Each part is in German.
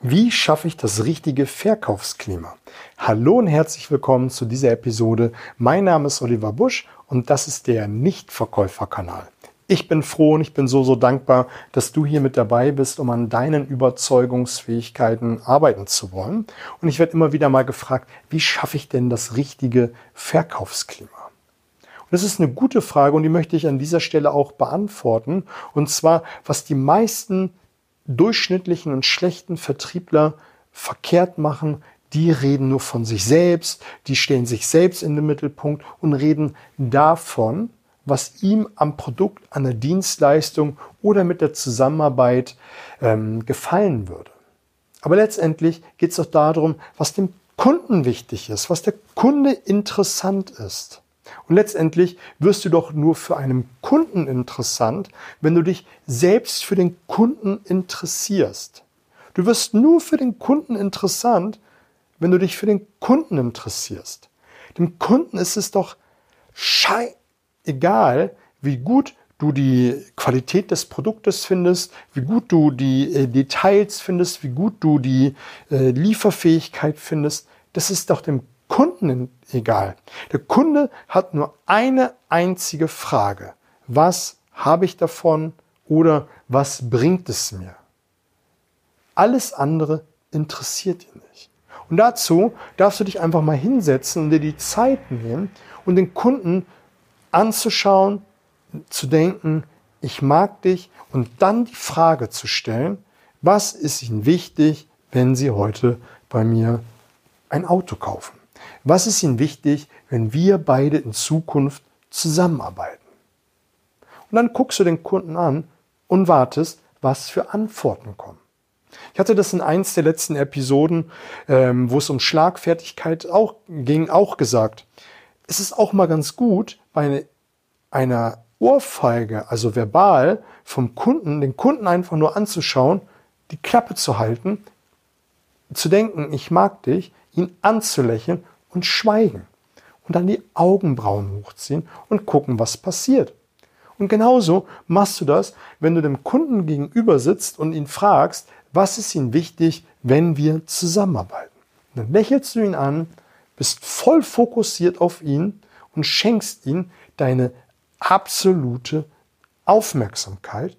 Wie schaffe ich das richtige Verkaufsklima? Hallo und herzlich willkommen zu dieser Episode. Mein Name ist Oliver Busch und das ist der Nichtverkäuferkanal. Ich bin froh und ich bin so, so dankbar, dass du hier mit dabei bist, um an deinen Überzeugungsfähigkeiten arbeiten zu wollen. Und ich werde immer wieder mal gefragt, wie schaffe ich denn das richtige Verkaufsklima? Und das ist eine gute Frage und die möchte ich an dieser Stelle auch beantworten. Und zwar, was die meisten durchschnittlichen und schlechten Vertriebler verkehrt machen, die reden nur von sich selbst, die stellen sich selbst in den Mittelpunkt und reden davon, was ihm am Produkt, an der Dienstleistung oder mit der Zusammenarbeit ähm, gefallen würde. Aber letztendlich geht es doch darum, was dem Kunden wichtig ist, was der Kunde interessant ist. Und letztendlich wirst du doch nur für einen Kunden interessant, wenn du dich selbst für den Kunden interessierst. Du wirst nur für den Kunden interessant, wenn du dich für den Kunden interessierst. Dem Kunden ist es doch scheißegal, wie gut du die Qualität des Produktes findest, wie gut du die äh, Details findest, wie gut du die äh, Lieferfähigkeit findest. Das ist doch dem Kunden egal. Der Kunde hat nur eine einzige Frage. Was habe ich davon oder was bringt es mir? Alles andere interessiert ihn nicht. Und dazu darfst du dich einfach mal hinsetzen und dir die Zeit nehmen und den Kunden anzuschauen, zu denken, ich mag dich und dann die Frage zu stellen, was ist Ihnen wichtig, wenn Sie heute bei mir ein Auto kaufen? Was ist Ihnen wichtig, wenn wir beide in Zukunft zusammenarbeiten? Und dann guckst du den Kunden an und wartest, was für Antworten kommen. Ich hatte das in eins der letzten Episoden, ähm, wo es um Schlagfertigkeit auch ging, auch gesagt. Es ist auch mal ganz gut, bei einer Ohrfeige, also verbal, vom Kunden, den Kunden einfach nur anzuschauen, die Klappe zu halten, zu denken, ich mag dich, ihn anzulächeln und schweigen und dann die Augenbrauen hochziehen und gucken, was passiert. Und genauso machst du das, wenn du dem Kunden gegenüber sitzt und ihn fragst, was ist ihm wichtig, wenn wir zusammenarbeiten. Und dann lächelst du ihn an, bist voll fokussiert auf ihn und schenkst ihm deine absolute Aufmerksamkeit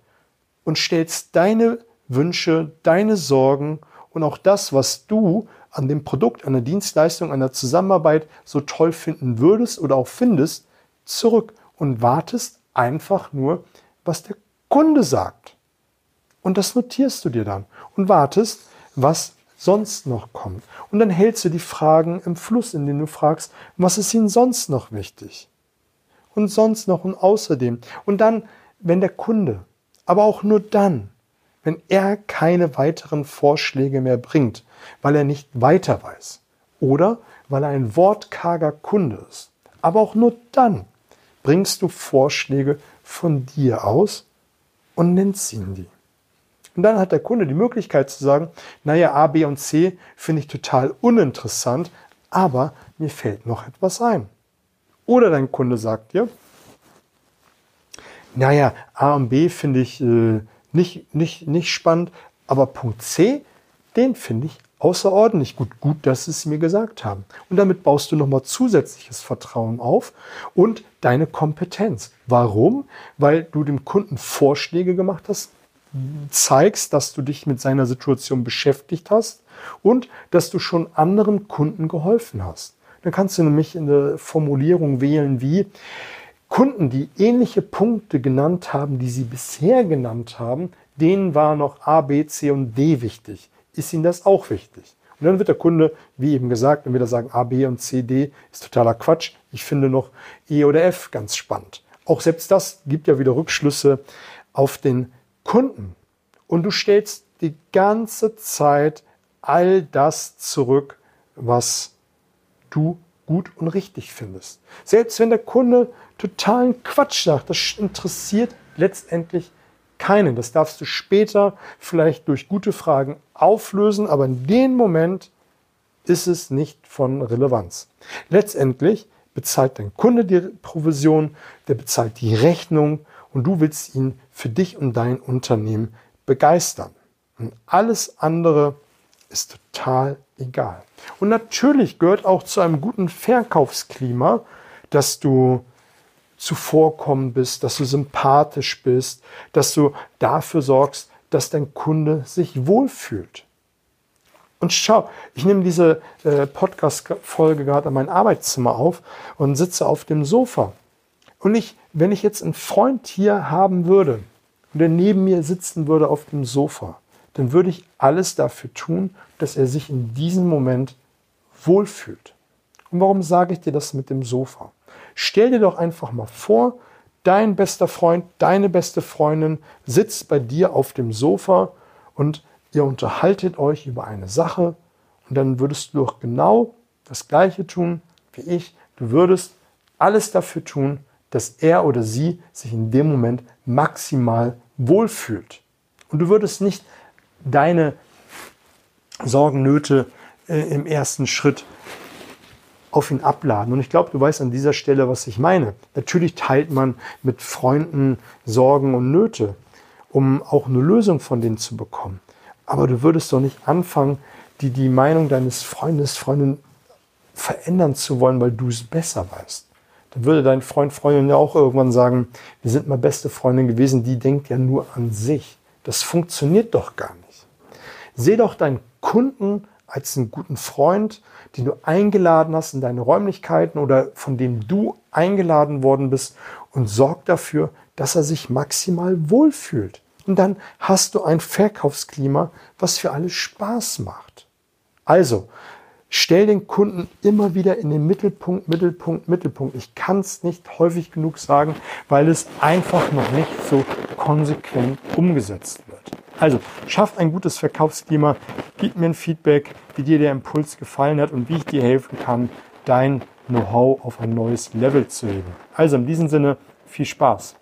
und stellst deine Wünsche, deine Sorgen und auch das, was du an dem Produkt, an der Dienstleistung, an der Zusammenarbeit so toll finden würdest oder auch findest, zurück und wartest einfach nur, was der Kunde sagt. Und das notierst du dir dann und wartest, was sonst noch kommt. Und dann hältst du die Fragen im Fluss, in dem du fragst, was ist ihnen sonst noch wichtig? Und sonst noch und außerdem. Und dann, wenn der Kunde, aber auch nur dann, wenn er keine weiteren Vorschläge mehr bringt, weil er nicht weiter weiß oder weil er ein wortkarger Kunde ist. Aber auch nur dann bringst du Vorschläge von dir aus und nennst ihnen die. Und dann hat der Kunde die Möglichkeit zu sagen, naja, A, B und C finde ich total uninteressant, aber mir fällt noch etwas ein. Oder dein Kunde sagt dir, naja, A und B finde ich äh, nicht, nicht, nicht spannend, aber Punkt C, den finde ich außerordentlich gut. Gut, dass sie es mir gesagt haben. Und damit baust du nochmal zusätzliches Vertrauen auf und deine Kompetenz. Warum? Weil du dem Kunden Vorschläge gemacht hast, zeigst, dass du dich mit seiner Situation beschäftigt hast und dass du schon anderen Kunden geholfen hast. Dann kannst du nämlich in der Formulierung wählen wie Kunden, die ähnliche Punkte genannt haben, die sie bisher genannt haben, denen war noch A, B, C und D wichtig ist Ihnen das auch wichtig? Und dann wird der Kunde, wie eben gesagt, entweder sagen A, B und C, D ist totaler Quatsch. Ich finde noch E oder F ganz spannend. Auch selbst das gibt ja wieder Rückschlüsse auf den Kunden. Und du stellst die ganze Zeit all das zurück, was du gut und richtig findest. Selbst wenn der Kunde totalen Quatsch sagt, das interessiert letztendlich keinen. Das darfst du später vielleicht durch gute Fragen auflösen, aber in dem Moment ist es nicht von Relevanz. Letztendlich bezahlt dein Kunde die Provision, der bezahlt die Rechnung und du willst ihn für dich und dein Unternehmen begeistern. Und alles andere ist total egal. Und natürlich gehört auch zu einem guten Verkaufsklima, dass du zuvorkommen bist, dass du sympathisch bist, dass du dafür sorgst, dass dein Kunde sich wohlfühlt. Und schau, ich nehme diese äh, Podcast-Folge gerade an mein Arbeitszimmer auf und sitze auf dem Sofa. Und ich, wenn ich jetzt einen Freund hier haben würde und der neben mir sitzen würde auf dem Sofa, dann würde ich alles dafür tun, dass er sich in diesem Moment wohlfühlt. Und warum sage ich dir das mit dem Sofa? Stell dir doch einfach mal vor, dein bester Freund, deine beste Freundin sitzt bei dir auf dem Sofa und ihr unterhaltet euch über eine Sache und dann würdest du doch genau das Gleiche tun wie ich. Du würdest alles dafür tun, dass er oder sie sich in dem Moment maximal wohlfühlt. Und du würdest nicht deine Sorgen, Nöte äh, im ersten Schritt auf ihn abladen. Und ich glaube, du weißt an dieser Stelle, was ich meine. Natürlich teilt man mit Freunden Sorgen und Nöte, um auch eine Lösung von denen zu bekommen. Aber du würdest doch nicht anfangen, die, die Meinung deines Freundes, Freundin verändern zu wollen, weil du es besser weißt. Dann würde dein Freund, Freundin ja auch irgendwann sagen, wir sind mal beste Freundin gewesen, die denkt ja nur an sich. Das funktioniert doch gar nicht. Seh doch deinen Kunden als einen guten Freund, den du eingeladen hast in deine Räumlichkeiten oder von dem du eingeladen worden bist und sorg dafür, dass er sich maximal wohlfühlt. Und dann hast du ein Verkaufsklima, was für alle Spaß macht. Also, stell den Kunden immer wieder in den Mittelpunkt, Mittelpunkt, Mittelpunkt. Ich kann es nicht häufig genug sagen, weil es einfach noch nicht so konsequent umgesetzt wird. Also, schafft ein gutes Verkaufsklima, gib mir ein Feedback, wie dir der Impuls gefallen hat und wie ich dir helfen kann, dein Know-how auf ein neues Level zu heben. Also in diesem Sinne, viel Spaß.